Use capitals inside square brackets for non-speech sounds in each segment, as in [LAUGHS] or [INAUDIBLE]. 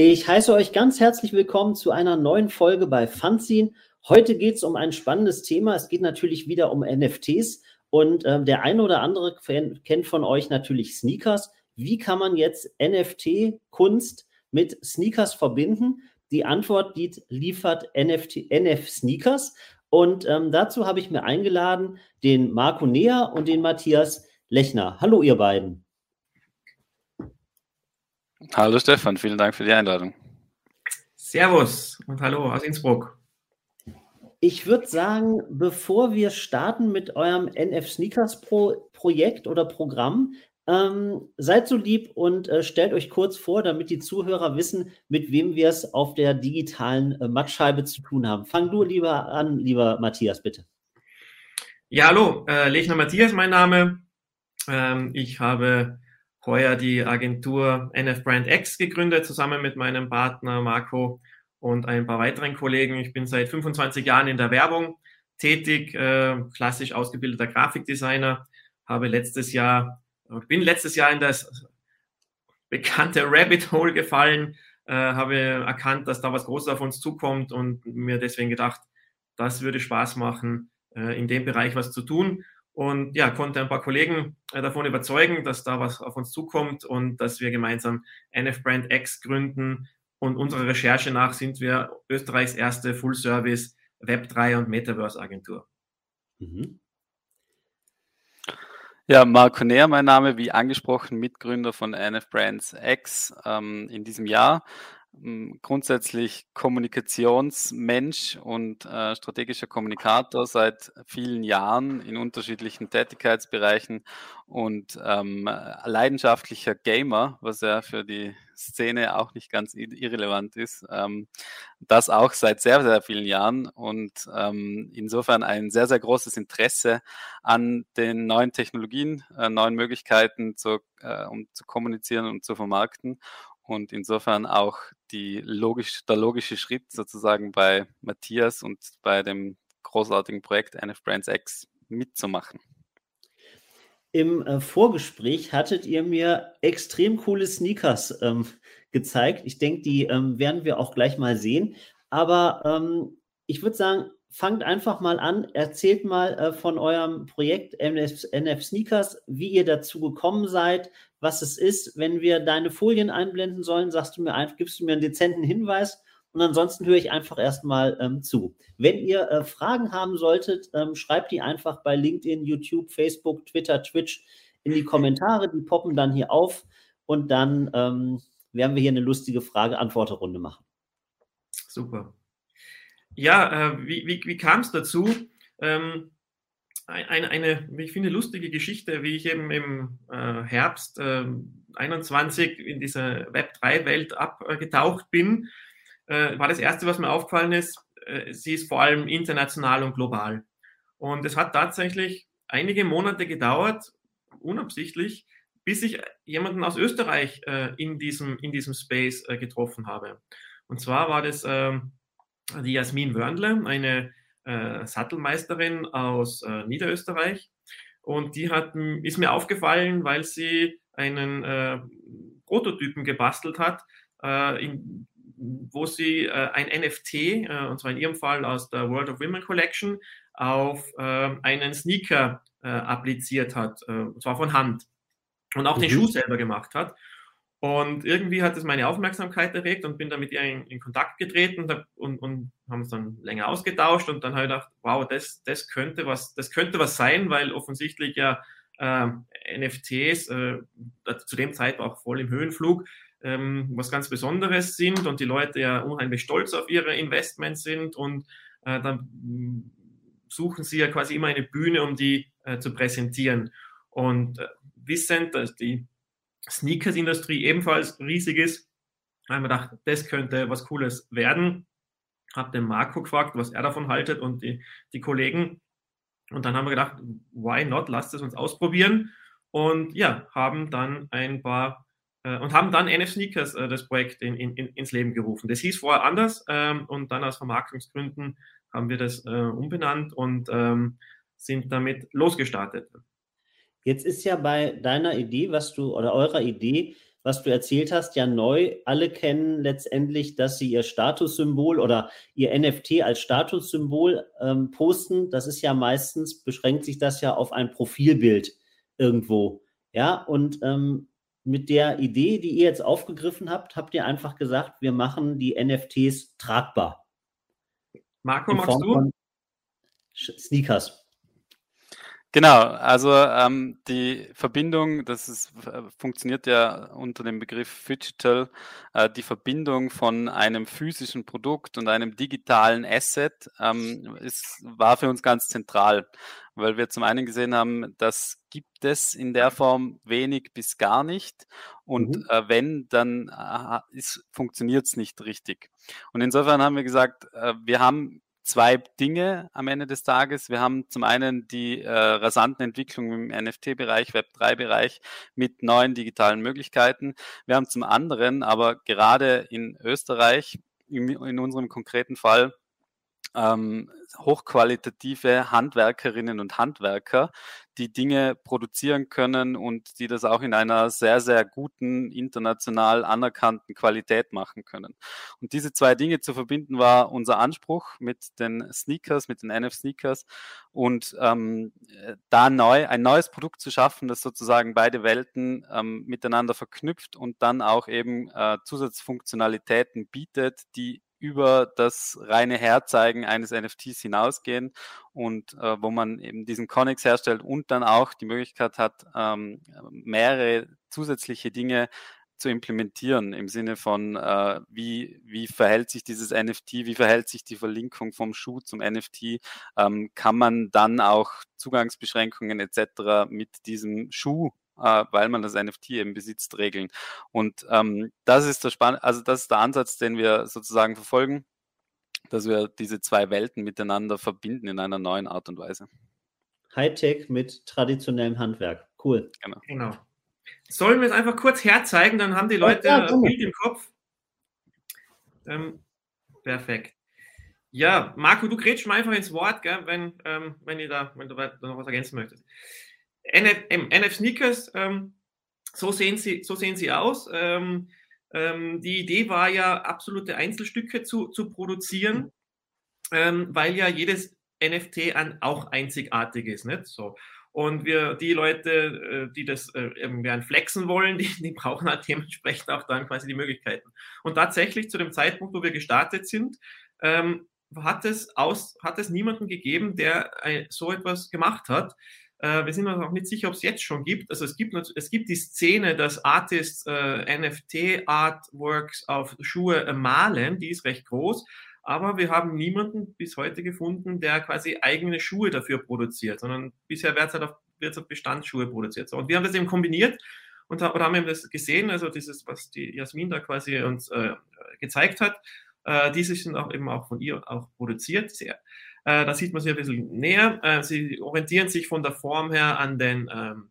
Ich heiße euch ganz herzlich willkommen zu einer neuen Folge bei Fanzine. Heute geht es um ein spannendes Thema. Es geht natürlich wieder um NFTs und äh, der eine oder andere kennt von euch natürlich Sneakers. Wie kann man jetzt NFT-Kunst mit Sneakers verbinden? Die Antwort die liefert NFT, NF Sneakers. Und ähm, dazu habe ich mir eingeladen den Marco Nea und den Matthias Lechner. Hallo, ihr beiden. Hallo Stefan, vielen Dank für die Einladung. Servus und hallo aus Innsbruck. Ich würde sagen, bevor wir starten mit eurem NF Sneakers Pro Projekt oder Programm, ähm, seid so lieb und äh, stellt euch kurz vor, damit die Zuhörer wissen, mit wem wir es auf der digitalen äh, Mattscheibe zu tun haben. Fang du lieber an, lieber Matthias, bitte. Ja, hallo, äh, Lechner Matthias, mein Name. Ähm, ich habe heuer die Agentur NF Brand X gegründet, zusammen mit meinem Partner Marco und ein paar weiteren Kollegen. Ich bin seit 25 Jahren in der Werbung tätig, äh, klassisch ausgebildeter Grafikdesigner, habe letztes Jahr, bin letztes Jahr in das bekannte Rabbit Hole gefallen, äh, habe erkannt, dass da was Großes auf uns zukommt und mir deswegen gedacht, das würde Spaß machen, äh, in dem Bereich was zu tun und ja, konnte ein paar Kollegen äh, davon überzeugen, dass da was auf uns zukommt und dass wir gemeinsam NF Brand X gründen. Und unserer Recherche nach sind wir Österreichs erste Full-Service Web3 und Metaverse-Agentur. Mhm. Ja, Marco Näher, mein Name, wie angesprochen, Mitgründer von NF Brands X ähm, in diesem Jahr. Hm, grundsätzlich Kommunikationsmensch und äh, strategischer Kommunikator seit vielen Jahren in unterschiedlichen Tätigkeitsbereichen und ähm, leidenschaftlicher Gamer, was ja für die Szene auch nicht ganz irrelevant ist. Ähm, das auch seit sehr, sehr vielen Jahren und ähm, insofern ein sehr, sehr großes Interesse an den neuen Technologien, äh, neuen Möglichkeiten, zu, äh, um zu kommunizieren und zu vermarkten und insofern auch logisch, der logische Schritt sozusagen bei Matthias und bei dem großartigen Projekt NF Brands X mitzumachen. Im äh, Vorgespräch hattet ihr mir extrem coole Sneakers ähm, gezeigt. Ich denke, die ähm, werden wir auch gleich mal sehen. Aber ähm, ich würde sagen, fangt einfach mal an, erzählt mal äh, von eurem Projekt NF, NF, Sneakers, wie ihr dazu gekommen seid, was es ist. Wenn wir deine Folien einblenden sollen, sagst du mir einfach, gibst du mir einen dezenten Hinweis und ansonsten höre ich einfach erstmal ähm, zu. Wenn ihr äh, Fragen haben solltet, ähm, schreibt die einfach bei LinkedIn, YouTube, Facebook, Twitter, Twitch in die Kommentare, die poppen dann hier auf und dann ähm, werden wir hier eine lustige Frage-Antwort-Runde machen. Super. Ja, äh, wie, wie, wie kam es dazu? Ähm, eine, eine, wie ich finde, lustige Geschichte, wie ich eben im äh, Herbst äh, 21 in diese Web3-Welt abgetaucht bin, äh, war das Erste, was mir aufgefallen ist, äh, sie ist vor allem international und global. Und es hat tatsächlich einige Monate gedauert, unabsichtlich, bis ich jemanden aus Österreich äh, in, diesem, in diesem Space äh, getroffen habe. Und zwar war das ähm, die Jasmin Wörndle, eine äh, Sattelmeisterin aus äh, Niederösterreich. Und die hat, ist mir aufgefallen, weil sie einen äh, Prototypen gebastelt hat, äh, in, wo sie äh, ein NFT, äh, und zwar in ihrem Fall aus der World of Women Collection, auf einen Sneaker appliziert hat, und zwar von Hand. Und auch mhm. den Schuh selber gemacht hat. Und irgendwie hat es meine Aufmerksamkeit erregt und bin da mit ihr in, in Kontakt getreten und, und, haben es dann länger ausgetauscht und dann habe ich gedacht, wow, das, das könnte was, das könnte was sein, weil offensichtlich ja äh, NFTs äh, zu dem Zeitpunkt auch voll im Höhenflug ähm, was ganz Besonderes sind und die Leute ja unheimlich stolz auf ihre Investments sind und äh, dann suchen sie ja quasi immer eine Bühne, um die äh, zu präsentieren. Und äh, wissend, dass die Sneakers-Industrie ebenfalls riesig ist. Da haben wir gedacht, das könnte was Cooles werden. Hab den Marco gefragt, was er davon haltet und die, die Kollegen. Und dann haben wir gedacht, why not? Lasst es uns ausprobieren. Und ja, haben dann ein paar äh, und haben dann NF Sneakers äh, das Projekt in, in, ins Leben gerufen. Das hieß vorher anders ähm, und dann aus Vermarktungsgründen haben wir das äh, umbenannt und ähm, sind damit losgestartet. Jetzt ist ja bei deiner Idee, was du oder eurer Idee, was du erzählt hast, ja neu. Alle kennen letztendlich, dass sie ihr Statussymbol oder ihr NFT als Statussymbol ähm, posten. Das ist ja meistens, beschränkt sich das ja auf ein Profilbild irgendwo. Ja, und ähm, mit der Idee, die ihr jetzt aufgegriffen habt, habt ihr einfach gesagt, wir machen die NFTs tragbar. Marco, magst du? Sneakers. Genau, also ähm, die Verbindung, das ist, äh, funktioniert ja unter dem Begriff Digital, äh, die Verbindung von einem physischen Produkt und einem digitalen Asset ähm, ist, war für uns ganz zentral, weil wir zum einen gesehen haben, das gibt es in der Form wenig bis gar nicht und mhm. äh, wenn, dann äh, funktioniert es nicht richtig. Und insofern haben wir gesagt, äh, wir haben zwei Dinge am Ende des Tages. Wir haben zum einen die äh, rasanten Entwicklungen im NFT-Bereich, Web3-Bereich mit neuen digitalen Möglichkeiten. Wir haben zum anderen aber gerade in Österreich, in, in unserem konkreten Fall, ähm, hochqualitative Handwerkerinnen und Handwerker, die Dinge produzieren können und die das auch in einer sehr, sehr guten, international anerkannten Qualität machen können. Und diese zwei Dinge zu verbinden war unser Anspruch mit den Sneakers, mit den NF-Sneakers und ähm, da neu, ein neues Produkt zu schaffen, das sozusagen beide Welten ähm, miteinander verknüpft und dann auch eben äh, Zusatzfunktionalitäten bietet, die über das reine Herzeigen eines NFTs hinausgehen und äh, wo man eben diesen Connex herstellt und dann auch die Möglichkeit hat, ähm, mehrere zusätzliche Dinge zu implementieren im Sinne von, äh, wie, wie verhält sich dieses NFT, wie verhält sich die Verlinkung vom Schuh zum NFT, ähm, kann man dann auch Zugangsbeschränkungen etc. mit diesem Schuh äh, weil man das NFT eben besitzt, regeln. Und ähm, das ist der Spann also das ist der Ansatz, den wir sozusagen verfolgen, dass wir diese zwei Welten miteinander verbinden in einer neuen Art und Weise. Hightech mit traditionellem Handwerk. Cool. Genau. genau. Sollen wir es einfach kurz herzeigen, dann haben die Leute ja, ein Bild im Kopf. Ähm, perfekt. Ja, Marco, du grätsch mal einfach ins Wort, gell, wenn, ähm, wenn, ihr da, wenn du noch was ergänzen möchtest. NF, NF Sneakers, ähm, so, sehen sie, so sehen sie aus. Ähm, ähm, die Idee war ja, absolute Einzelstücke zu, zu produzieren, ähm, weil ja jedes NFT an, auch einzigartig ist. Nicht? So. Und wir, die Leute, äh, die das äh, flexen wollen, [LAUGHS] die, die brauchen halt dementsprechend auch dann quasi die Möglichkeiten. Und tatsächlich zu dem Zeitpunkt, wo wir gestartet sind, ähm, hat, es aus, hat es niemanden gegeben, der ein, so etwas gemacht hat. Äh, wir sind uns auch nicht sicher, ob es jetzt schon gibt. Also es gibt, es gibt die Szene, dass Artists äh, NFT-Artworks auf Schuhe äh, malen, die ist recht groß. Aber wir haben niemanden bis heute gefunden, der quasi eigene Schuhe dafür produziert, sondern bisher wird es halt auf, wird's auf Bestandsschuhe produziert. So, und wir haben das eben kombiniert und oder haben eben das gesehen, also dieses, was die Jasmin da quasi uns äh, gezeigt hat, äh, diese sind auch eben auch von ihr auch produziert. Sehr, äh, da sieht man sie ein bisschen näher. Äh, sie orientieren sich von der Form her an den ähm,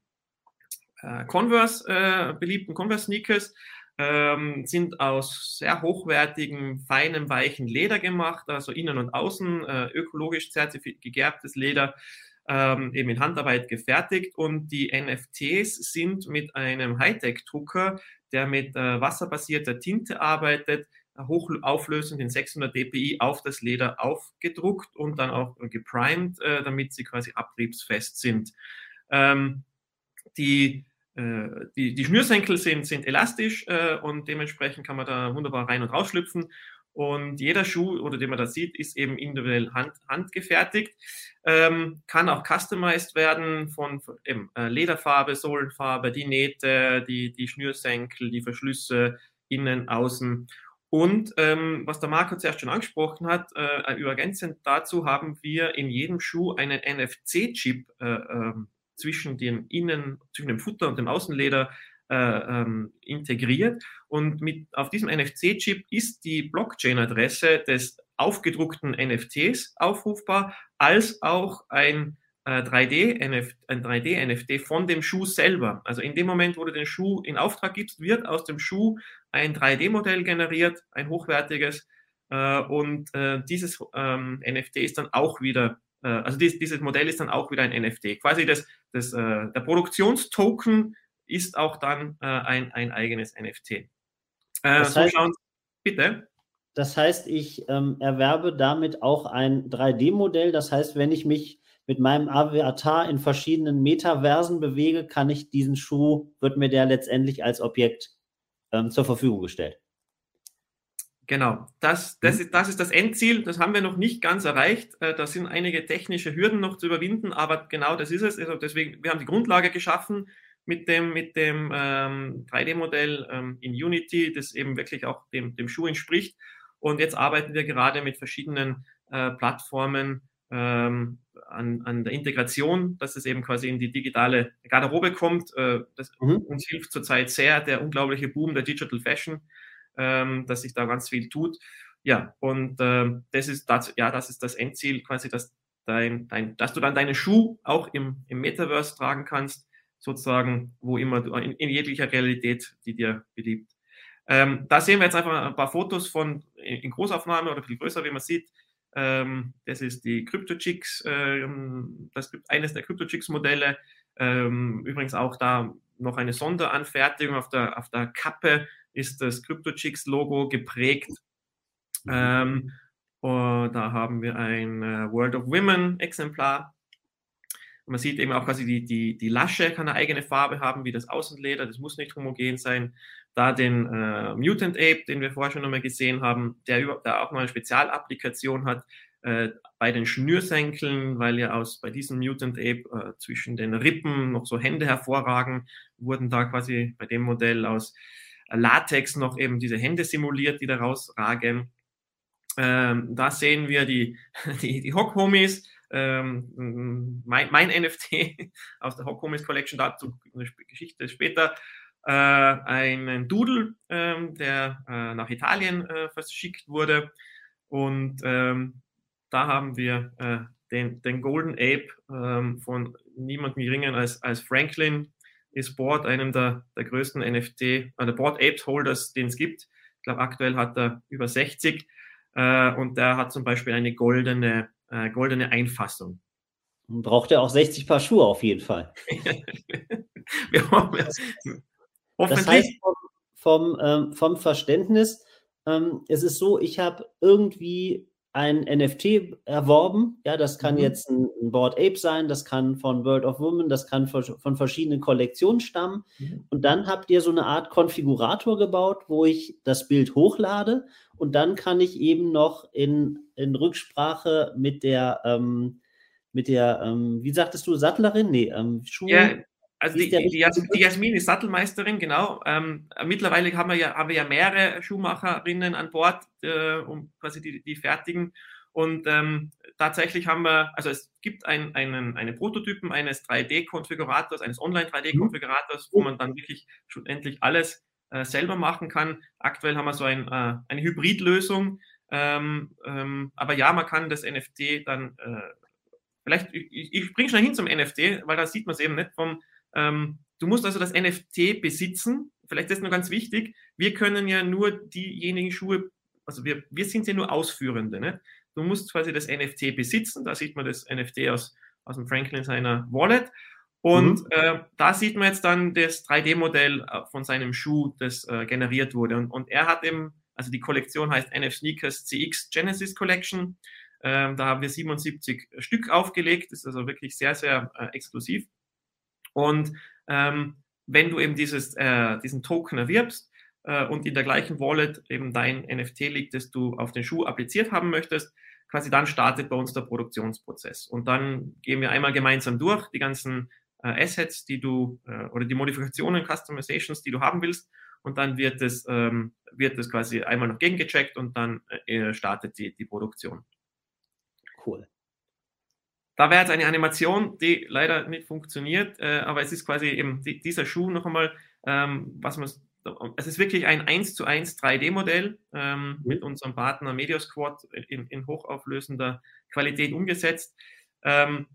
äh, Converse, äh, beliebten Converse-Sneakers. Ähm, sind aus sehr hochwertigem, feinem, weichen Leder gemacht, also innen und außen, äh, ökologisch gegerbtes Leder, ähm, eben in Handarbeit gefertigt. Und die NFTs sind mit einem Hightech-Drucker, der mit äh, wasserbasierter Tinte arbeitet, hochauflösend in 600 dpi auf das Leder aufgedruckt und dann auch geprimed, äh, damit sie quasi abriebsfest sind. Ähm, die, äh, die, die Schnürsenkel sind, sind elastisch äh, und dementsprechend kann man da wunderbar rein und rausschlüpfen. Und jeder Schuh, oder den man da sieht, ist eben individuell hand, handgefertigt. Ähm, kann auch customized werden von, von eben, äh, Lederfarbe, Sohlenfarbe, die Nähte, die, die Schnürsenkel, die Verschlüsse, innen, außen. Und ähm, was der Marco zuerst schon angesprochen hat, äh, übergänzend dazu haben wir in jedem Schuh einen NFC-Chip äh, äh, zwischen dem Innen, zwischen dem Futter und dem Außenleder äh, ähm, integriert. Und mit, auf diesem NFC-Chip ist die Blockchain-Adresse des aufgedruckten NFTs aufrufbar, als auch ein 3D-NFT äh, ein 3D-NFT von dem Schuh selber. Also in dem Moment, wo du den Schuh in Auftrag gibst, wird aus dem Schuh ein 3D-Modell generiert, ein hochwertiges. Äh, und äh, dieses ähm, NFT ist dann auch wieder, also dies, dieses Modell ist dann auch wieder ein NFT. Quasi das, das, der Produktionstoken ist auch dann äh, ein, ein eigenes NFT. Äh, das heißt, so schauen, bitte. Das heißt, ich ähm, erwerbe damit auch ein 3D-Modell. Das heißt, wenn ich mich mit meinem Avatar in verschiedenen Metaversen bewege, kann ich diesen Schuh, wird mir der letztendlich als Objekt ähm, zur Verfügung gestellt. Genau, das, das, mhm. ist, das ist das Endziel. Das haben wir noch nicht ganz erreicht. Äh, da sind einige technische Hürden noch zu überwinden, aber genau das ist es. Also deswegen, wir haben die Grundlage geschaffen mit dem, mit dem ähm, 3D-Modell ähm, in Unity, das eben wirklich auch dem, dem Schuh entspricht. Und jetzt arbeiten wir gerade mit verschiedenen äh, Plattformen ähm, an, an der Integration, dass es eben quasi in die digitale Garderobe kommt. Äh, das mhm. uns hilft zurzeit sehr der unglaubliche Boom der Digital Fashion ähm, dass sich da ganz viel tut. Ja, und ähm, das ist das, ja, das ist das Endziel, quasi, dass dein, dein, dass du dann deine Schuh auch im, im Metaverse tragen kannst, sozusagen, wo immer du, in, in jeglicher Realität, die dir beliebt. Ähm, da sehen wir jetzt einfach ein paar Fotos von in Großaufnahme oder viel größer, wie man sieht. Ähm, das ist die CryptoChicks, ähm, das gibt eines der CryptoChicks-Modelle. Ähm, übrigens auch da noch eine Sonderanfertigung auf der, auf der Kappe ist das CryptoChicks-Logo geprägt. Mhm. Ähm, da haben wir ein äh, World of Women-Exemplar. Man sieht eben auch quasi die, die, die Lasche kann eine eigene Farbe haben, wie das Außenleder. Das muss nicht homogen sein. Da den äh, Mutant Ape, den wir vorher schon einmal gesehen haben, der, über, der auch mal eine Spezialapplikation hat äh, bei den Schnürsenkeln, weil ja aus bei diesem Mutant Ape äh, zwischen den Rippen noch so Hände hervorragen, wurden da quasi bei dem Modell aus Latex noch eben diese Hände simuliert, die da rausragen. Ähm, da sehen wir die, [LAUGHS] die, die Hock-Homies, ähm, mein, mein, NFT [LAUGHS] aus der Hock-Homies Collection, dazu eine Geschichte später. Äh, einen Doodle, ähm, der äh, nach Italien äh, verschickt wurde. Und ähm, da haben wir äh, den, den Golden Ape ähm, von niemand geringer als, als Franklin ist Board einem der, der größten NFT, äh, der Board Apes Holders, den es gibt. Ich glaube, aktuell hat er über 60 äh, und der hat zum Beispiel eine goldene, äh, goldene Einfassung. Braucht er auch 60 Paar Schuhe auf jeden Fall. [LAUGHS] Wir hoffen, das heißt, vom, vom, ähm, vom Verständnis, ähm, es ist so, ich habe irgendwie ein NFT erworben. Ja, das kann mhm. jetzt ein, ein Board Ape sein, das kann von World of Women, das kann von, von verschiedenen Kollektionen stammen. Mhm. Und dann habt ihr so eine Art Konfigurator gebaut, wo ich das Bild hochlade und dann kann ich eben noch in, in Rücksprache mit der, ähm, mit der, ähm, wie sagtest du, Sattlerin? Nee, ähm, Schuh. Ja, also die, die, die, Jasmin ist Sattelmeisterin, genau. Ähm, mittlerweile haben wir, ja, haben wir ja mehrere Schuhmacherinnen an Bord, äh, um quasi die, die fertigen. Und ähm, tatsächlich haben wir, also es gibt ein, einen, eine Prototypen eines 3D-Konfigurators, eines Online-3D-Konfigurators, wo man dann wirklich schlussendlich alles äh, selber machen kann. Aktuell haben wir so ein, äh, eine Hybridlösung. Ähm, ähm, aber ja, man kann das NFT dann, äh, vielleicht, ich, ich springe schnell hin zum NFT, weil da sieht man es eben nicht vom, ähm, du musst also das NFT besitzen. Vielleicht ist das nur ganz wichtig. Wir können ja nur diejenigen Schuhe, also wir, wir sind ja nur Ausführende. Ne? Du musst quasi das NFT besitzen. Da sieht man das NFT aus, aus dem Franklin seiner Wallet. Und mhm. äh, da sieht man jetzt dann das 3D-Modell äh, von seinem Schuh, das äh, generiert wurde. Und, und er hat eben, also die Kollektion heißt NF Sneakers CX Genesis Collection. Ähm, da haben wir 77 Stück aufgelegt. Das ist also wirklich sehr, sehr äh, exklusiv. Und ähm, wenn du eben dieses, äh, diesen Token erwirbst äh, und in der gleichen Wallet eben dein NFT liegt, das du auf den Schuh appliziert haben möchtest, quasi dann startet bei uns der Produktionsprozess. Und dann gehen wir einmal gemeinsam durch die ganzen äh, Assets, die du äh, oder die Modifikationen, Customizations, die du haben willst. Und dann wird es, ähm, wird es quasi einmal noch gegengecheckt und dann äh, startet die, die Produktion. Cool. Da wäre jetzt eine Animation, die leider nicht funktioniert, äh, aber es ist quasi eben die, dieser Schuh noch einmal, ähm, was man, es ist wirklich ein 1 zu 1 3D-Modell ähm, mit unserem Partner Mediosquad in, in hochauflösender Qualität umgesetzt. Ähm,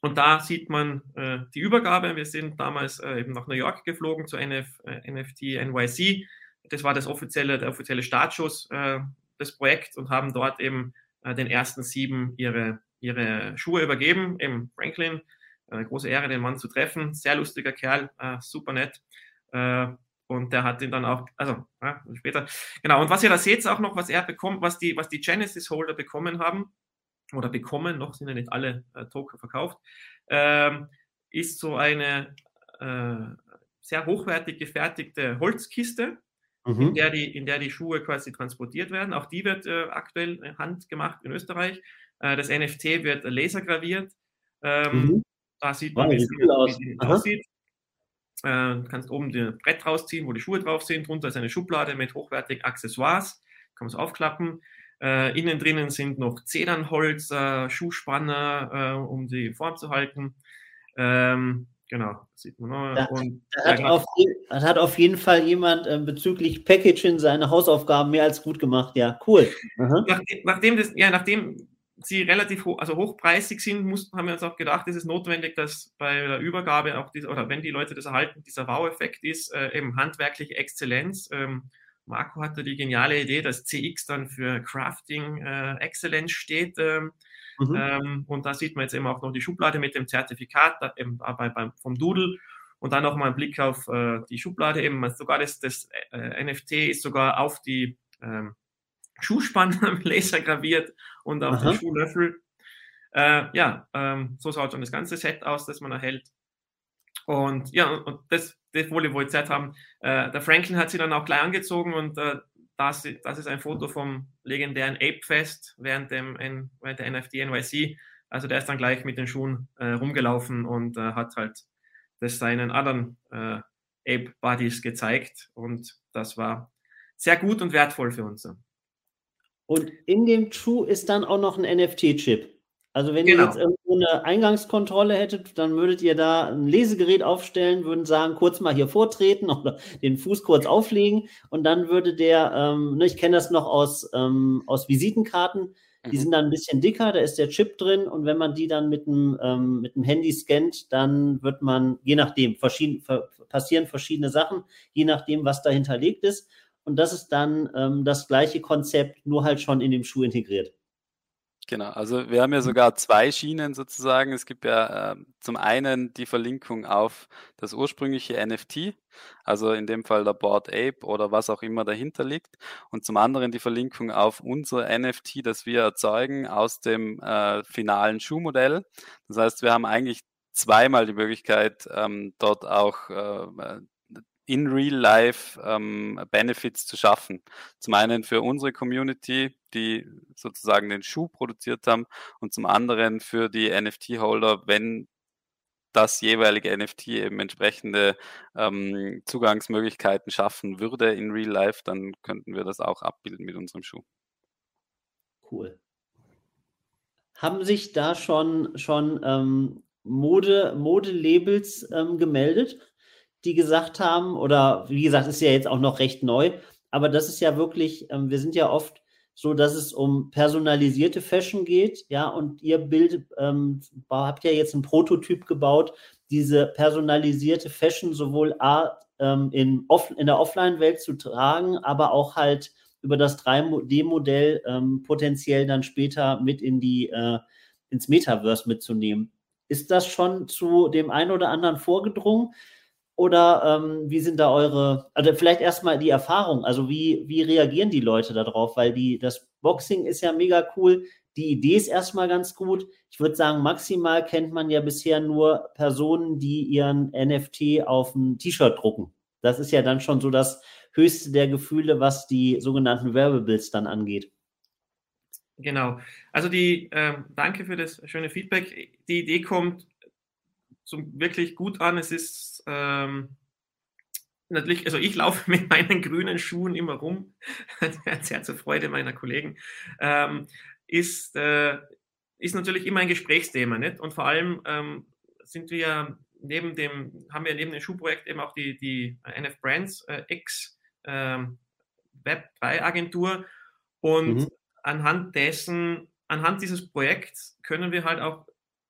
und da sieht man äh, die Übergabe. Wir sind damals äh, eben nach New York geflogen zu NF, äh, NFT NYC. Das war das offizielle, der offizielle Startschuss äh, des Projekts und haben dort eben äh, den ersten sieben ihre ihre Schuhe übergeben, eben Franklin, Eine große Ehre, den Mann zu treffen. Sehr lustiger Kerl, äh, super nett. Äh, und der hat ihn dann auch, also ja, später. Genau, und was ihr da seht, auch noch, was er bekommt, was die, was die Genesis-Holder bekommen haben, oder bekommen, noch sind ja nicht alle äh, Token verkauft, ähm, ist so eine äh, sehr hochwertig gefertigte Holzkiste, mhm. in, der die, in der die Schuhe quasi transportiert werden. Auch die wird äh, aktuell handgemacht in Österreich. Äh, das NFT wird lasergraviert. Ähm, mhm. Da sieht man, wow, wie, wie, aus. wie es aussieht. Äh, du kannst oben das Brett rausziehen, wo die Schuhe drauf sind. Drunter ist eine Schublade mit hochwertigen Accessoires. Kann man es aufklappen. Äh, innen drinnen sind noch Zedernholz, äh, Schuhspanner, äh, um die Form zu halten. Ähm, genau, sieht man noch. Da, Und, da hat, auf, das hat auf jeden Fall jemand äh, bezüglich Packaging seine Hausaufgaben mehr als gut gemacht. Ja, cool. [LAUGHS] Nach, nachdem, das, ja, nachdem sie relativ hoch, also hochpreisig sind, mussten, haben wir uns auch gedacht, es ist notwendig, dass bei der Übergabe auch diese, oder wenn die Leute das erhalten, dieser Wow-Effekt ist, äh, eben handwerkliche Exzellenz. Ähm, Marco hatte die geniale Idee, dass CX dann für Crafting äh, Excellence steht. Ähm, mhm. ähm, und da sieht man jetzt eben auch noch die Schublade mit dem Zertifikat da, eben, bei, bei, vom Doodle. Und dann nochmal ein Blick auf äh, die Schublade eben. Sogar das, das äh, NFT ist sogar auf die Schuhspanner [LAUGHS] Laser graviert und auf Aha. den Schuhlöffel. Äh, ja, ähm, so schaut schon das ganze Set aus, das man erhält. Und ja, und das, das wollte ich wohl Zeit haben. Äh, der Franklin hat sie dann auch gleich angezogen und äh, das, das ist ein Foto vom legendären Ape Fest während, dem, während der NFT NYC. Also der ist dann gleich mit den Schuhen äh, rumgelaufen und äh, hat halt das seinen anderen äh, Ape Buddies gezeigt und das war sehr gut und wertvoll für uns. Und in dem Schuh ist dann auch noch ein NFT-Chip. Also wenn genau. ihr jetzt irgendwo eine Eingangskontrolle hättet, dann würdet ihr da ein Lesegerät aufstellen, würden sagen, kurz mal hier vortreten [LAUGHS] oder den Fuß kurz auflegen und dann würde der, ähm, ne, ich kenne das noch aus, ähm, aus Visitenkarten, die mhm. sind dann ein bisschen dicker, da ist der Chip drin und wenn man die dann mit dem, ähm, mit dem Handy scannt, dann wird man, je nachdem, verschieden, passieren verschiedene Sachen, je nachdem, was da hinterlegt ist. Und das ist dann ähm, das gleiche Konzept, nur halt schon in dem Schuh integriert. Genau, also wir haben ja sogar zwei Schienen sozusagen. Es gibt ja äh, zum einen die Verlinkung auf das ursprüngliche NFT, also in dem Fall der Board Ape oder was auch immer dahinter liegt, und zum anderen die Verlinkung auf unser NFT, das wir erzeugen aus dem äh, finalen Schuhmodell. Das heißt, wir haben eigentlich zweimal die Möglichkeit, ähm, dort auch äh, in Real Life ähm, Benefits zu schaffen. Zum einen für unsere Community, die sozusagen den Schuh produziert haben und zum anderen für die NFT-Holder, wenn das jeweilige NFT eben entsprechende ähm, Zugangsmöglichkeiten schaffen würde in Real Life, dann könnten wir das auch abbilden mit unserem Schuh. Cool. Haben sich da schon, schon ähm, Mode, Modelabels ähm, gemeldet? Die gesagt haben, oder wie gesagt, ist ja jetzt auch noch recht neu, aber das ist ja wirklich, ähm, wir sind ja oft so, dass es um personalisierte Fashion geht, ja, und ihr Bild, ähm, habt ja jetzt einen Prototyp gebaut, diese personalisierte Fashion sowohl A, ähm, in, off, in der Offline-Welt zu tragen, aber auch halt über das 3D-Modell ähm, potenziell dann später mit in die, äh, ins Metaverse mitzunehmen. Ist das schon zu dem einen oder anderen vorgedrungen? Oder ähm, wie sind da eure, also vielleicht erstmal die Erfahrung, also wie, wie reagieren die Leute darauf? Weil die, das Boxing ist ja mega cool, die Idee ist erstmal ganz gut. Ich würde sagen, maximal kennt man ja bisher nur Personen, die ihren NFT auf ein T-Shirt drucken. Das ist ja dann schon so das höchste der Gefühle, was die sogenannten Wearables dann angeht. Genau. Also die, äh, danke für das schöne Feedback. Die Idee kommt so wirklich gut an. Es ist ähm, natürlich, also ich laufe [LAUGHS] mit meinen grünen Schuhen immer rum, [LAUGHS] sehr zur Freude meiner Kollegen, ähm, ist, äh, ist natürlich immer ein Gesprächsthema. Nicht? Und vor allem ähm, sind wir neben dem, haben wir neben dem Schuhprojekt eben auch die, die NF Brands äh, X ähm, Web 3 Agentur und mhm. anhand dessen, anhand dieses Projekts können wir halt auch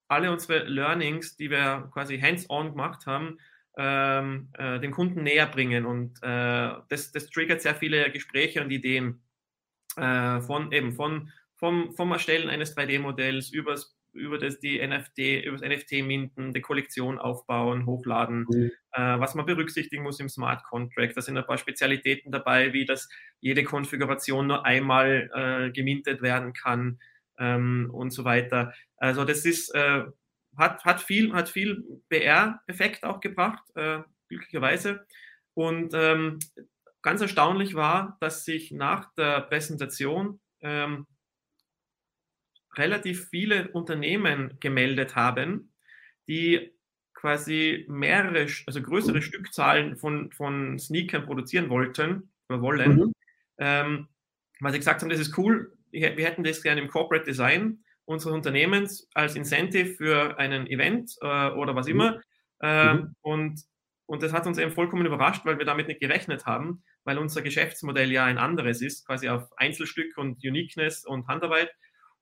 alle unsere Learnings, die wir quasi hands-on gemacht haben, ähm, äh, dem Kunden näher bringen. Und äh, das, das triggert sehr viele Gespräche und Ideen äh, von eben von vom, vom Erstellen eines 3D-Modells übers über das die NFT, über das NFT minten, die Kollektion aufbauen, hochladen, mhm. äh, was man berücksichtigen muss im Smart Contract. Da sind ein paar Spezialitäten dabei, wie dass jede Konfiguration nur einmal äh, gemintet werden kann ähm, und so weiter. Also das ist äh, hat, hat viel, hat viel BR-Effekt auch gebracht, äh, glücklicherweise. Und ähm, ganz erstaunlich war, dass sich nach der Präsentation ähm, relativ viele Unternehmen gemeldet haben, die quasi mehrere, also größere Stückzahlen von, von Sneakern produzieren wollten oder wollen. Mhm. Ähm, weil sie gesagt haben, das ist cool, wir hätten das gerne im Corporate Design unseres Unternehmens als Incentive für einen Event äh, oder was mhm. immer. Äh, mhm. und, und das hat uns eben vollkommen überrascht, weil wir damit nicht gerechnet haben, weil unser Geschäftsmodell ja ein anderes ist, quasi auf Einzelstück und Uniqueness und Handarbeit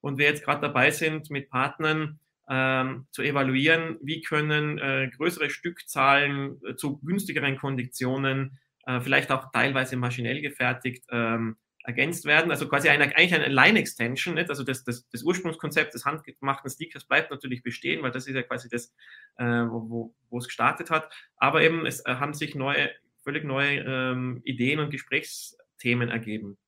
und wir jetzt gerade dabei sind, mit Partnern ähm, zu evaluieren, wie können äh, größere Stückzahlen äh, zu günstigeren Konditionen, äh, vielleicht auch teilweise maschinell gefertigt, ähm, ergänzt werden. Also quasi eine, eigentlich eine Line-Extension. Also das, das, das Ursprungskonzept des handgemachten Stickers bleibt natürlich bestehen, weil das ist ja quasi das, äh, wo, wo, wo es gestartet hat. Aber eben es äh, haben sich neue, völlig neue ähm, Ideen und Gesprächsthemen ergeben.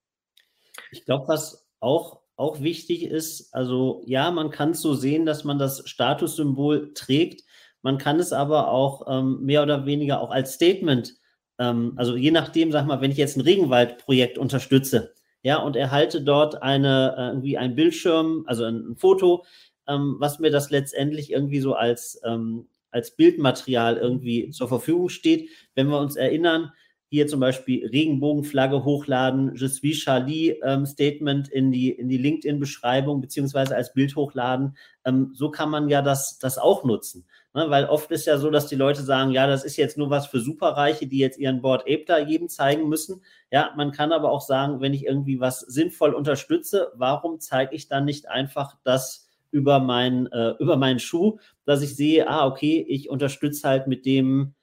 Ich glaube, was auch auch wichtig ist, also ja, man kann es so sehen, dass man das Statussymbol trägt. Man kann es aber auch ähm, mehr oder weniger auch als Statement, ähm, also je nachdem, sag mal, wenn ich jetzt ein Regenwaldprojekt unterstütze, ja, und erhalte dort eine, äh, irgendwie ein Bildschirm, also ein, ein Foto, ähm, was mir das letztendlich irgendwie so als, ähm, als Bildmaterial irgendwie zur Verfügung steht. Wenn wir uns erinnern, hier zum Beispiel Regenbogenflagge hochladen, Je suis Charlie ähm, Statement in die, in die LinkedIn-Beschreibung beziehungsweise als Bild hochladen. Ähm, so kann man ja das, das auch nutzen. Ne? Weil oft ist ja so, dass die Leute sagen, ja, das ist jetzt nur was für Superreiche, die jetzt ihren Board Ape da jedem zeigen müssen. Ja, man kann aber auch sagen, wenn ich irgendwie was sinnvoll unterstütze, warum zeige ich dann nicht einfach das über, mein, äh, über meinen Schuh, dass ich sehe, ah, okay, ich unterstütze halt mit dem,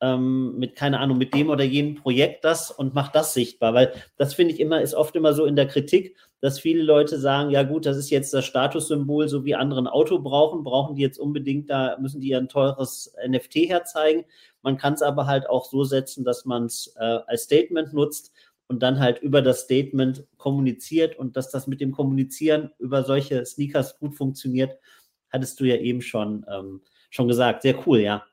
ähm, mit, keine Ahnung, mit dem oder jenem Projekt das und macht das sichtbar. Weil das finde ich immer, ist oft immer so in der Kritik, dass viele Leute sagen, ja gut, das ist jetzt das Statussymbol, so wie andere ein Auto brauchen, brauchen die jetzt unbedingt da, müssen die ein teures NFT herzeigen. Man kann es aber halt auch so setzen, dass man es äh, als Statement nutzt und dann halt über das Statement kommuniziert und dass das mit dem Kommunizieren über solche Sneakers gut funktioniert, hattest du ja eben schon, ähm, schon gesagt. Sehr cool, ja.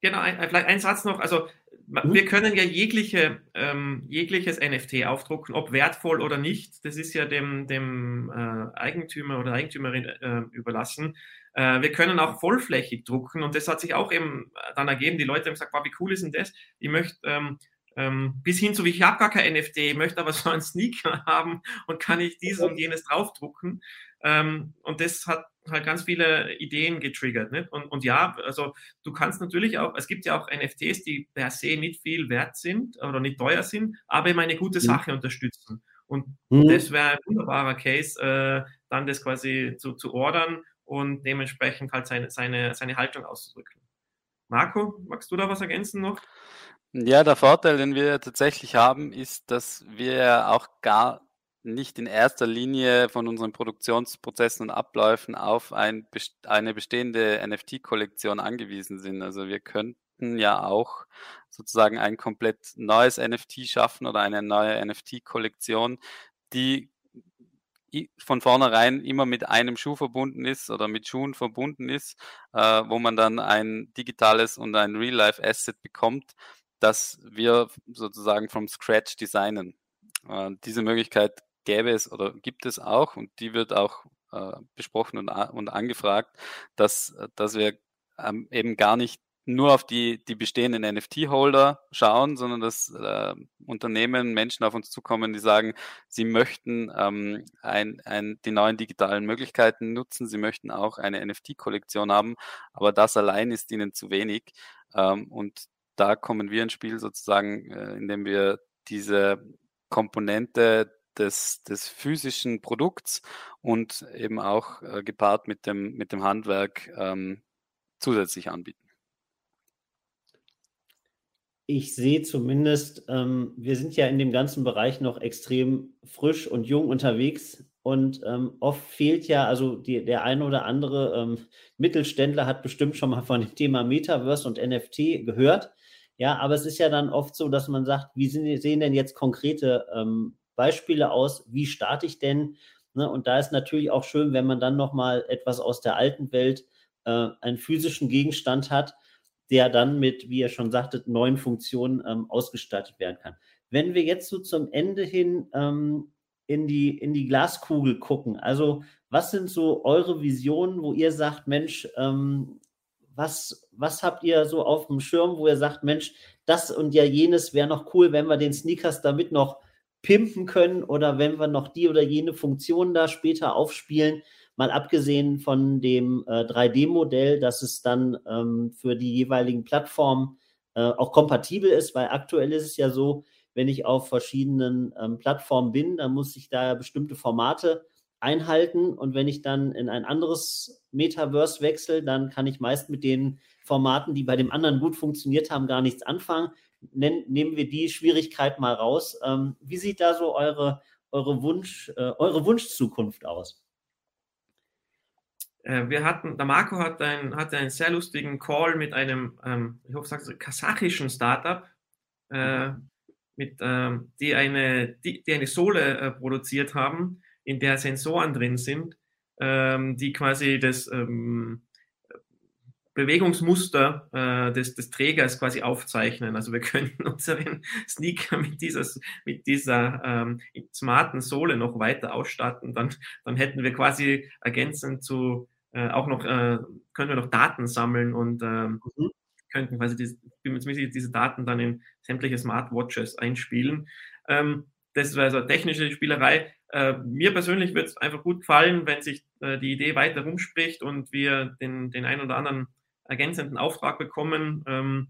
Genau, ein, vielleicht ein Satz noch. Also. Wir können ja jegliche, ähm, jegliches NFT aufdrucken, ob wertvoll oder nicht. Das ist ja dem, dem äh, Eigentümer oder Eigentümerin äh, überlassen. Äh, wir können auch vollflächig drucken und das hat sich auch eben dann ergeben. Die Leute haben gesagt, wow, wie cool ist denn das? Ich möchte ähm, ähm, bis hin zu, ich habe gar kein NFT, ich möchte aber so einen Sneaker [LAUGHS] haben und kann ich dieses und jenes draufdrucken. Ähm, und das hat halt ganz viele Ideen getriggert. Nicht? Und, und ja, also du kannst natürlich auch, es gibt ja auch NFTs, die per se nicht viel wert sind oder nicht teuer sind, aber eben eine gute mhm. Sache mhm. unterstützen. Und mhm. das wäre ein wunderbarer Case, äh, dann das quasi zu, zu ordern und dementsprechend halt seine, seine, seine Haltung auszudrücken. Marco, magst du da was ergänzen noch? Ja, der Vorteil, den wir tatsächlich haben, ist, dass wir auch gar nicht in erster Linie von unseren Produktionsprozessen und Abläufen auf ein, eine bestehende NFT-Kollektion angewiesen sind. Also wir könnten ja auch sozusagen ein komplett neues NFT schaffen oder eine neue NFT-Kollektion, die von vornherein immer mit einem Schuh verbunden ist oder mit Schuhen verbunden ist, äh, wo man dann ein digitales und ein Real-Life-Asset bekommt, das wir sozusagen from scratch designen. Äh, diese Möglichkeit gäbe es oder gibt es auch und die wird auch äh, besprochen und, und angefragt, dass, dass wir ähm, eben gar nicht nur auf die, die bestehenden NFT-Holder schauen, sondern dass äh, Unternehmen, Menschen auf uns zukommen, die sagen, sie möchten ähm, ein, ein, die neuen digitalen Möglichkeiten nutzen, sie möchten auch eine NFT-Kollektion haben, aber das allein ist ihnen zu wenig. Ähm, und da kommen wir ins Spiel sozusagen, äh, indem wir diese Komponente des, des physischen Produkts und eben auch äh, gepaart mit dem, mit dem Handwerk ähm, zusätzlich anbieten. Ich sehe zumindest, ähm, wir sind ja in dem ganzen Bereich noch extrem frisch und jung unterwegs. Und ähm, oft fehlt ja, also die, der eine oder andere ähm, Mittelständler hat bestimmt schon mal von dem Thema Metaverse und NFT gehört. Ja, aber es ist ja dann oft so, dass man sagt, wie sind, sehen denn jetzt konkrete ähm, Beispiele aus? Wie starte ich denn? Ne? Und da ist natürlich auch schön, wenn man dann nochmal etwas aus der alten Welt, äh, einen physischen Gegenstand hat, der dann mit, wie ihr schon sagtet, neuen Funktionen ähm, ausgestattet werden kann. Wenn wir jetzt so zum Ende hin ähm, in, die, in die Glaskugel gucken, also was sind so eure Visionen, wo ihr sagt, Mensch, ähm, was, was habt ihr so auf dem Schirm, wo ihr sagt, Mensch, das und ja jenes wäre noch cool, wenn wir den Sneakers damit noch pimpen können oder wenn wir noch die oder jene Funktion da später aufspielen, mal abgesehen von dem äh, 3D-Modell, dass es dann ähm, für die jeweiligen Plattformen äh, auch kompatibel ist, weil aktuell ist es ja so, wenn ich auf verschiedenen ähm, Plattformen bin, dann muss ich da bestimmte Formate einhalten. Und wenn ich dann in ein anderes Metaverse wechsle, dann kann ich meist mit den Formaten, die bei dem anderen gut funktioniert haben, gar nichts anfangen. Nen nehmen wir die Schwierigkeit mal raus. Ähm, wie sieht da so eure, eure, Wunsch, äh, eure Wunschzukunft aus? Äh, wir hatten, der Marco hat, ein, hatte einen sehr lustigen Call mit einem, ähm, ich hoffe, sagst du, kasachischen Startup, äh, mit, ähm, die, eine, die, die eine Sohle äh, produziert haben, in der Sensoren drin sind, ähm, die quasi das ähm, Bewegungsmuster äh, des, des Trägers quasi aufzeichnen. Also wir könnten [LAUGHS] unseren Sneaker mit dieser, mit dieser ähm, smarten Sohle noch weiter ausstatten. Dann, dann hätten wir quasi ergänzend zu äh, auch noch, äh, können wir noch Daten sammeln und ähm, mhm. könnten quasi diese, diese Daten dann in sämtliche Smartwatches einspielen. Ähm, das wäre so eine technische Spielerei. Äh, mir persönlich wird es einfach gut gefallen, wenn sich äh, die Idee weiter rumspricht und wir den, den einen oder anderen ergänzenden Auftrag bekommen, ähm,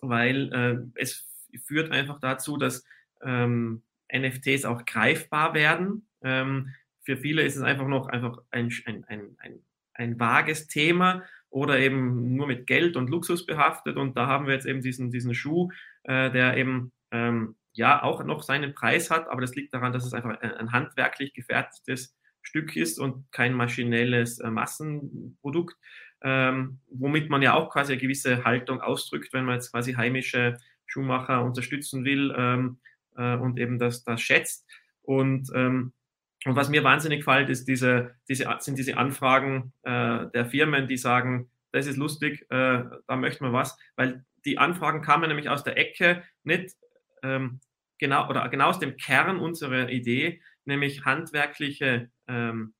weil äh, es führt einfach dazu, dass ähm, NFTs auch greifbar werden. Ähm, für viele ist es einfach noch einfach ein, ein, ein, ein, ein vages Thema oder eben nur mit Geld und Luxus behaftet. Und da haben wir jetzt eben diesen, diesen Schuh, äh, der eben ähm, ja auch noch seinen Preis hat, aber das liegt daran, dass es einfach ein, handwerklich gefertigtes Stück ist und kein maschinelles äh, Massenprodukt, ähm, womit man ja auch quasi eine gewisse Haltung ausdrückt, wenn man jetzt quasi heimische Schuhmacher unterstützen will ähm, äh, und eben das, das schätzt. Und, ähm, und was mir wahnsinnig gefällt, ist diese, diese, sind diese Anfragen äh, der Firmen, die sagen, das ist lustig, äh, da möchten wir was, weil die Anfragen kamen nämlich aus der Ecke, nicht ähm, genau oder genau aus dem Kern unserer Idee, nämlich handwerkliche ähm,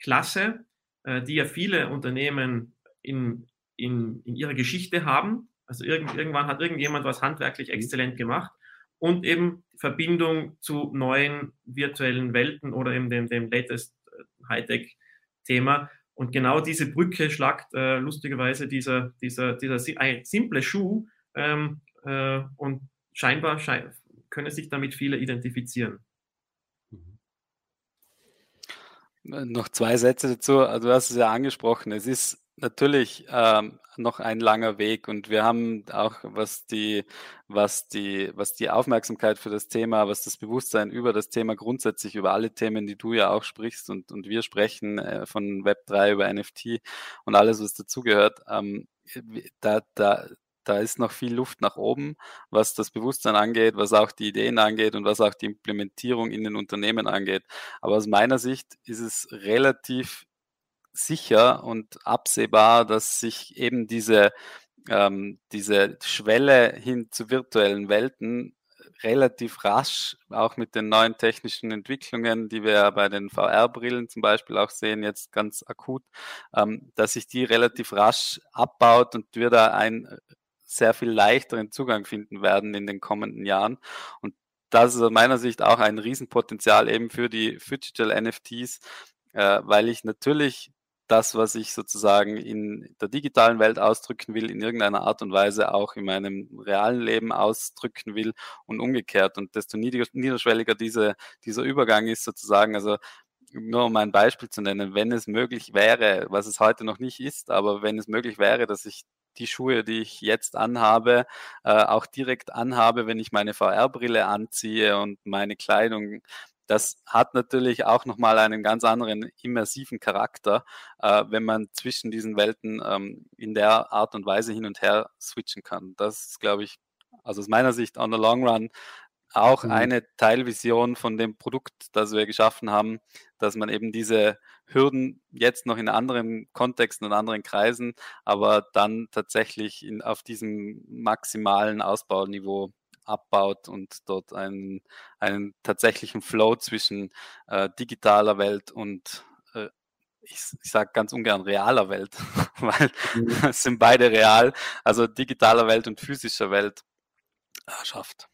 Klasse, äh, die ja viele Unternehmen in, in, in ihrer Geschichte haben. Also irgend, irgendwann hat irgendjemand was handwerklich mhm. exzellent gemacht und eben Verbindung zu neuen virtuellen Welten oder eben dem, dem latest äh, Hightech-Thema. Und genau diese Brücke schlagt äh, lustigerweise dieser, dieser, dieser simple Schuh ähm, äh, und scheinbar schein können sich damit viele identifizieren. Mhm. Noch zwei Sätze dazu. Also du hast es ja angesprochen. Es ist natürlich ähm, noch ein langer Weg und wir haben auch, was die, was die, was die Aufmerksamkeit für das Thema, was das Bewusstsein über das Thema grundsätzlich, über alle Themen, die du ja auch sprichst und, und wir sprechen äh, von Web3 über NFT und alles, was dazugehört, ähm, da, da, da ist noch viel Luft nach oben, was das Bewusstsein angeht, was auch die Ideen angeht und was auch die Implementierung in den Unternehmen angeht. Aber aus meiner Sicht ist es relativ sicher und absehbar, dass sich eben diese, ähm, diese Schwelle hin zu virtuellen Welten relativ rasch, auch mit den neuen technischen Entwicklungen, die wir bei den VR-Brillen zum Beispiel auch sehen, jetzt ganz akut, ähm, dass sich die relativ rasch abbaut und wir da ein sehr viel leichteren Zugang finden werden in den kommenden Jahren. Und das ist aus meiner Sicht auch ein Riesenpotenzial eben für die Digital NFTs, äh, weil ich natürlich das, was ich sozusagen in der digitalen Welt ausdrücken will, in irgendeiner Art und Weise auch in meinem realen Leben ausdrücken will und umgekehrt. Und desto niederschwelliger diese, dieser Übergang ist sozusagen, also nur um ein Beispiel zu nennen, wenn es möglich wäre, was es heute noch nicht ist, aber wenn es möglich wäre, dass ich die Schuhe, die ich jetzt anhabe, äh, auch direkt anhabe, wenn ich meine VR-Brille anziehe und meine Kleidung das hat natürlich auch nochmal einen ganz anderen immersiven Charakter, äh, wenn man zwischen diesen Welten ähm, in der Art und Weise hin und her switchen kann. Das ist, glaube ich, also aus meiner Sicht on the long run auch mhm. eine Teilvision von dem Produkt, das wir geschaffen haben, dass man eben diese Hürden jetzt noch in anderen Kontexten und anderen Kreisen, aber dann tatsächlich in, auf diesem maximalen Ausbauniveau abbaut und dort einen, einen tatsächlichen Flow zwischen äh, digitaler Welt und äh, ich, ich sage ganz ungern realer Welt, [LAUGHS] weil mhm. es [LAUGHS] sind beide real, also digitaler Welt und physischer Welt äh, schafft.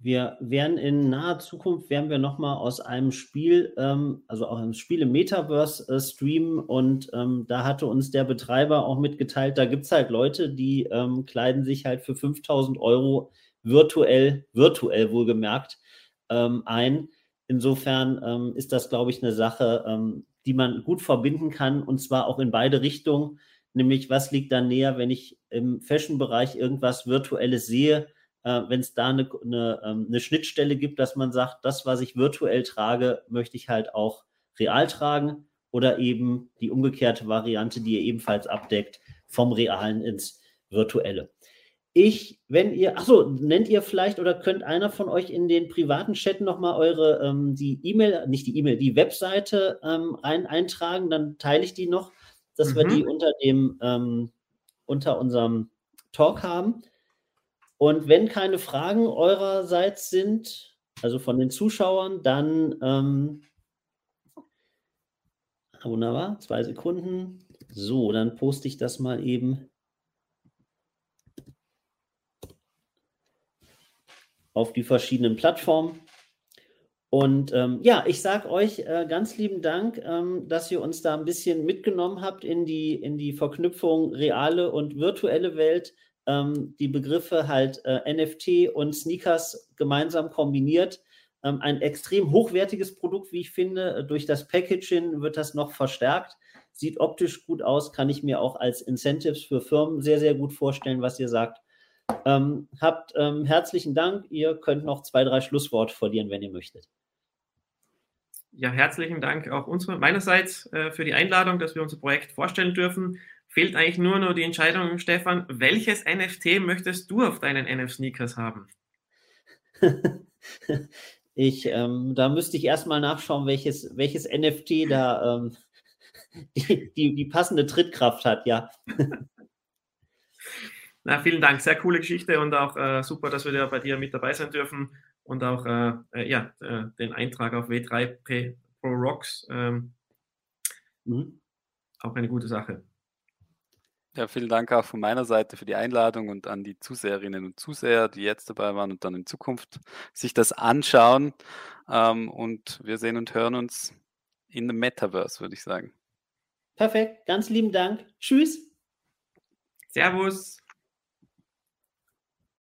Wir werden in naher Zukunft werden wir nochmal aus einem Spiel, ähm, also auch einem Spiel im Metaverse äh, streamen und ähm, da hatte uns der Betreiber auch mitgeteilt, da gibt es halt Leute, die ähm, kleiden sich halt für 5000 Euro virtuell, virtuell wohlgemerkt, ähm, ein. Insofern ähm, ist das, glaube ich, eine Sache, ähm, die man gut verbinden kann und zwar auch in beide Richtungen. Nämlich, was liegt da näher, wenn ich im Fashion-Bereich irgendwas Virtuelles sehe, äh, wenn es da eine, eine, ähm, eine Schnittstelle gibt, dass man sagt, das, was ich virtuell trage, möchte ich halt auch real tragen oder eben die umgekehrte Variante, die ihr ebenfalls abdeckt, vom Realen ins Virtuelle ich, wenn ihr, achso, nennt ihr vielleicht oder könnt einer von euch in den privaten Chat nochmal eure, ähm, die E-Mail, nicht die E-Mail, die Webseite ähm, rein eintragen, dann teile ich die noch, dass mhm. wir die unter dem, ähm, unter unserem Talk haben. Und wenn keine Fragen eurerseits sind, also von den Zuschauern, dann ähm, wunderbar, zwei Sekunden. So, dann poste ich das mal eben auf die verschiedenen Plattformen. Und ähm, ja, ich sage euch äh, ganz lieben Dank, ähm, dass ihr uns da ein bisschen mitgenommen habt in die, in die Verknüpfung reale und virtuelle Welt. Ähm, die Begriffe halt äh, NFT und Sneakers gemeinsam kombiniert. Ähm, ein extrem hochwertiges Produkt, wie ich finde. Durch das Packaging wird das noch verstärkt. Sieht optisch gut aus, kann ich mir auch als Incentives für Firmen sehr, sehr gut vorstellen, was ihr sagt. Ähm, habt ähm, herzlichen Dank. Ihr könnt noch zwei, drei Schlussworte verlieren, wenn ihr möchtet. Ja, herzlichen Dank auch uns meinerseits äh, für die Einladung, dass wir unser Projekt vorstellen dürfen. Fehlt eigentlich nur noch die Entscheidung, Stefan, welches NFT möchtest du auf deinen NF-Sneakers haben? [LAUGHS] ich, ähm, da müsste ich erstmal nachschauen, welches, welches NFT da ähm, [LAUGHS] die, die, die passende Trittkraft hat, ja. [LAUGHS] Na, vielen Dank, sehr coole Geschichte und auch äh, super, dass wir da bei dir mit dabei sein dürfen und auch äh, äh ja, äh, den Eintrag auf W3P Pro Rocks. Ähm, mhm. Auch eine gute Sache. Ja, vielen Dank auch von meiner Seite für die Einladung und an die Zuseherinnen und Zuseher, die jetzt dabei waren und dann in Zukunft sich das anschauen. Ähm, und wir sehen und hören uns in dem Metaverse, würde ich sagen. Perfekt, ganz lieben Dank. Tschüss. Servus.